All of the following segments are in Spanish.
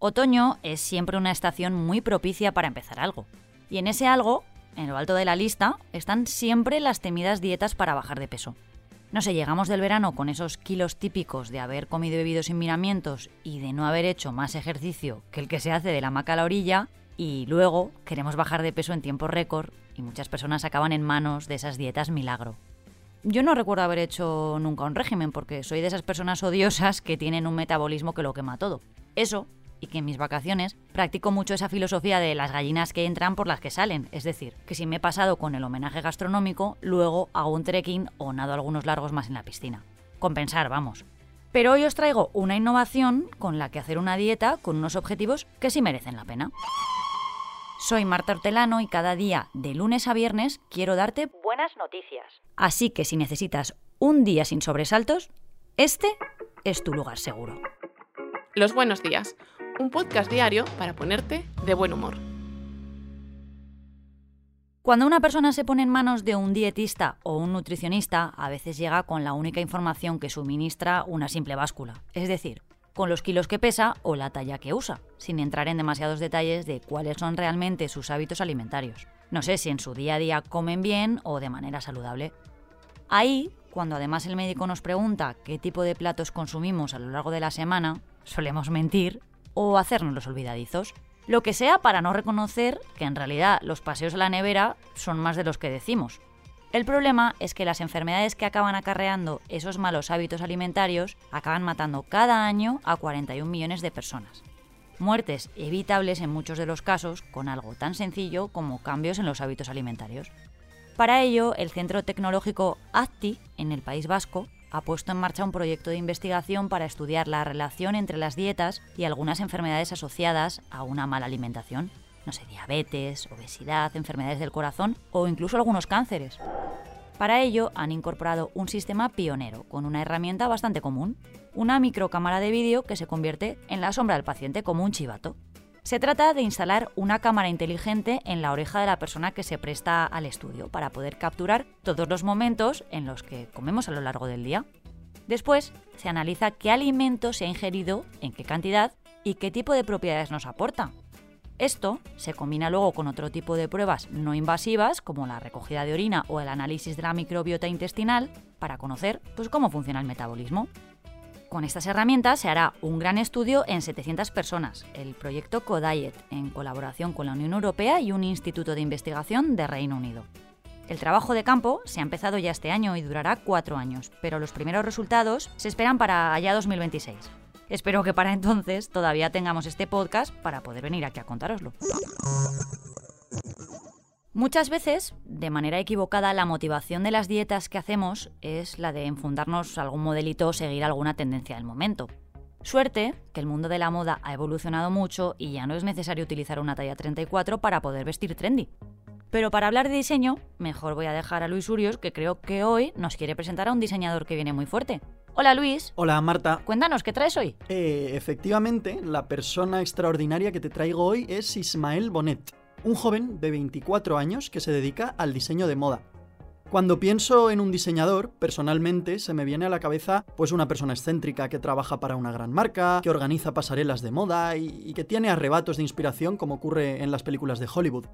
Otoño es siempre una estación muy propicia para empezar algo. Y en ese algo, en lo alto de la lista, están siempre las temidas dietas para bajar de peso. No sé, llegamos del verano con esos kilos típicos de haber comido y bebido sin miramientos y de no haber hecho más ejercicio que el que se hace de la hamaca a la orilla, y luego queremos bajar de peso en tiempo récord y muchas personas acaban en manos de esas dietas milagro. Yo no recuerdo haber hecho nunca un régimen porque soy de esas personas odiosas que tienen un metabolismo que lo quema todo. Eso y que en mis vacaciones practico mucho esa filosofía de las gallinas que entran por las que salen, es decir, que si me he pasado con el homenaje gastronómico, luego hago un trekking o nado algunos largos más en la piscina. Compensar, vamos. Pero hoy os traigo una innovación con la que hacer una dieta con unos objetivos que sí merecen la pena. Soy Marta Hortelano y cada día, de lunes a viernes, quiero darte buenas noticias. Así que si necesitas un día sin sobresaltos, este es tu lugar seguro. Los buenos días un podcast diario para ponerte de buen humor. Cuando una persona se pone en manos de un dietista o un nutricionista, a veces llega con la única información que suministra una simple báscula, es decir, con los kilos que pesa o la talla que usa, sin entrar en demasiados detalles de cuáles son realmente sus hábitos alimentarios. No sé si en su día a día comen bien o de manera saludable. Ahí, cuando además el médico nos pregunta qué tipo de platos consumimos a lo largo de la semana, solemos mentir o hacernos los olvidadizos. Lo que sea para no reconocer que en realidad los paseos a la nevera son más de los que decimos. El problema es que las enfermedades que acaban acarreando esos malos hábitos alimentarios acaban matando cada año a 41 millones de personas. Muertes evitables en muchos de los casos con algo tan sencillo como cambios en los hábitos alimentarios. Para ello, el Centro Tecnológico ACTI, en el País Vasco, ha puesto en marcha un proyecto de investigación para estudiar la relación entre las dietas y algunas enfermedades asociadas a una mala alimentación. No sé, diabetes, obesidad, enfermedades del corazón o incluso algunos cánceres. Para ello han incorporado un sistema pionero con una herramienta bastante común, una microcámara de vídeo que se convierte en la sombra del paciente como un chivato. Se trata de instalar una cámara inteligente en la oreja de la persona que se presta al estudio para poder capturar todos los momentos en los que comemos a lo largo del día. Después se analiza qué alimento se ha ingerido, en qué cantidad y qué tipo de propiedades nos aporta. Esto se combina luego con otro tipo de pruebas no invasivas, como la recogida de orina o el análisis de la microbiota intestinal, para conocer pues, cómo funciona el metabolismo. Con estas herramientas se hará un gran estudio en 700 personas, el proyecto CODIET, en colaboración con la Unión Europea y un instituto de investigación de Reino Unido. El trabajo de campo se ha empezado ya este año y durará cuatro años, pero los primeros resultados se esperan para allá 2026. Espero que para entonces todavía tengamos este podcast para poder venir aquí a contároslo. Muchas veces, de manera equivocada, la motivación de las dietas que hacemos es la de enfundarnos algún modelito o seguir alguna tendencia del momento. Suerte que el mundo de la moda ha evolucionado mucho y ya no es necesario utilizar una talla 34 para poder vestir trendy. Pero para hablar de diseño, mejor voy a dejar a Luis Urios, que creo que hoy nos quiere presentar a un diseñador que viene muy fuerte. Hola Luis. Hola Marta. Cuéntanos, ¿qué traes hoy? Eh, efectivamente, la persona extraordinaria que te traigo hoy es Ismael Bonet un joven de 24 años que se dedica al diseño de moda. Cuando pienso en un diseñador, personalmente se me viene a la cabeza pues una persona excéntrica que trabaja para una gran marca, que organiza pasarelas de moda y, y que tiene arrebatos de inspiración como ocurre en las películas de Hollywood.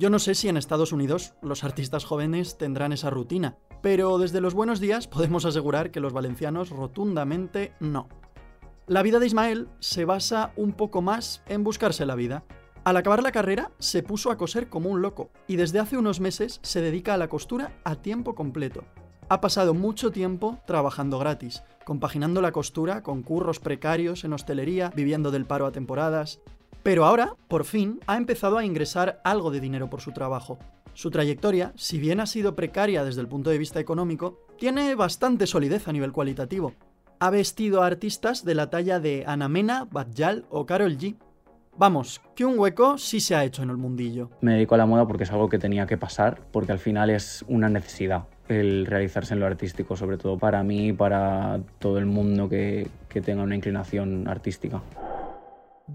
Yo no sé si en Estados Unidos los artistas jóvenes tendrán esa rutina, pero desde los buenos días podemos asegurar que los valencianos rotundamente no. La vida de Ismael se basa un poco más en buscarse la vida, al acabar la carrera, se puso a coser como un loco y desde hace unos meses se dedica a la costura a tiempo completo. Ha pasado mucho tiempo trabajando gratis, compaginando la costura con curros precarios en hostelería, viviendo del paro a temporadas. Pero ahora, por fin, ha empezado a ingresar algo de dinero por su trabajo. Su trayectoria, si bien ha sido precaria desde el punto de vista económico, tiene bastante solidez a nivel cualitativo. Ha vestido a artistas de la talla de Ana Mena, Badjal o Carol G, Vamos, que un hueco sí se ha hecho en el mundillo. Me dedico a la moda porque es algo que tenía que pasar, porque al final es una necesidad el realizarse en lo artístico, sobre todo para mí y para todo el mundo que, que tenga una inclinación artística.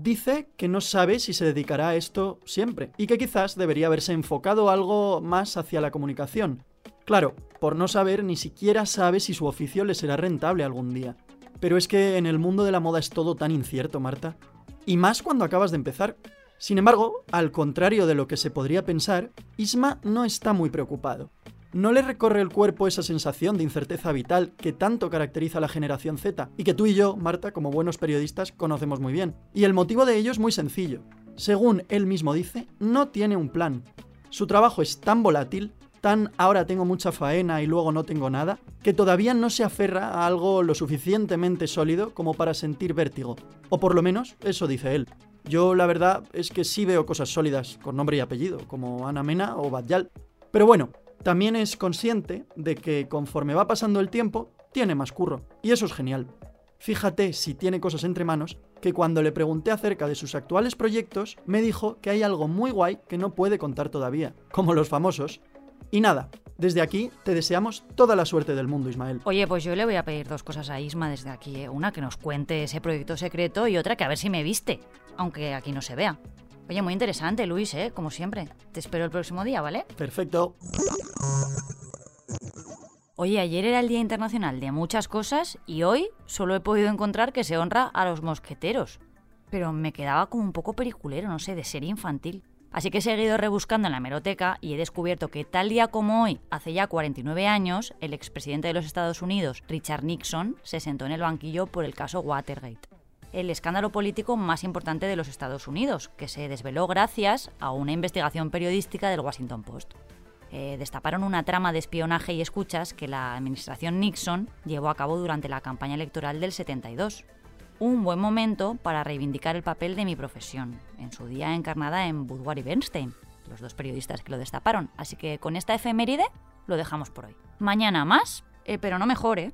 Dice que no sabe si se dedicará a esto siempre y que quizás debería haberse enfocado algo más hacia la comunicación. Claro, por no saber ni siquiera sabe si su oficio le será rentable algún día. Pero es que en el mundo de la moda es todo tan incierto, Marta. Y más cuando acabas de empezar. Sin embargo, al contrario de lo que se podría pensar, Isma no está muy preocupado. ¿No le recorre el cuerpo esa sensación de incerteza vital que tanto caracteriza a la generación Z y que tú y yo, Marta, como buenos periodistas, conocemos muy bien? Y el motivo de ello es muy sencillo. Según él mismo dice, no tiene un plan. Su trabajo es tan volátil, tan ahora tengo mucha faena y luego no tengo nada, que todavía no se aferra a algo lo suficientemente sólido como para sentir vértigo. O por lo menos eso dice él. Yo la verdad es que sí veo cosas sólidas con nombre y apellido, como Ana Mena o Badyal. Pero bueno, también es consciente de que conforme va pasando el tiempo, tiene más curro. Y eso es genial. Fíjate si tiene cosas entre manos, que cuando le pregunté acerca de sus actuales proyectos, me dijo que hay algo muy guay que no puede contar todavía, como los famosos. Y nada, desde aquí te deseamos toda la suerte del mundo, Ismael. Oye, pues yo le voy a pedir dos cosas a Isma desde aquí. ¿eh? Una que nos cuente ese proyecto secreto y otra que a ver si me viste, aunque aquí no se vea. Oye, muy interesante, Luis, ¿eh? Como siempre. Te espero el próximo día, ¿vale? Perfecto. Oye, ayer era el Día Internacional de muchas cosas y hoy solo he podido encontrar que se honra a los mosqueteros. Pero me quedaba como un poco periculero, no sé, de serie infantil. Así que he seguido rebuscando en la hemeroteca y he descubierto que tal día como hoy, hace ya 49 años, el expresidente de los Estados Unidos, Richard Nixon, se sentó en el banquillo por el caso Watergate, el escándalo político más importante de los Estados Unidos, que se desveló gracias a una investigación periodística del Washington Post. Eh, destaparon una trama de espionaje y escuchas que la administración Nixon llevó a cabo durante la campaña electoral del 72 un buen momento para reivindicar el papel de mi profesión, en su día encarnada en Budwar y Bernstein, los dos periodistas que lo destaparon. Así que con esta efeméride lo dejamos por hoy. Mañana más, eh, pero no mejor, ¿eh?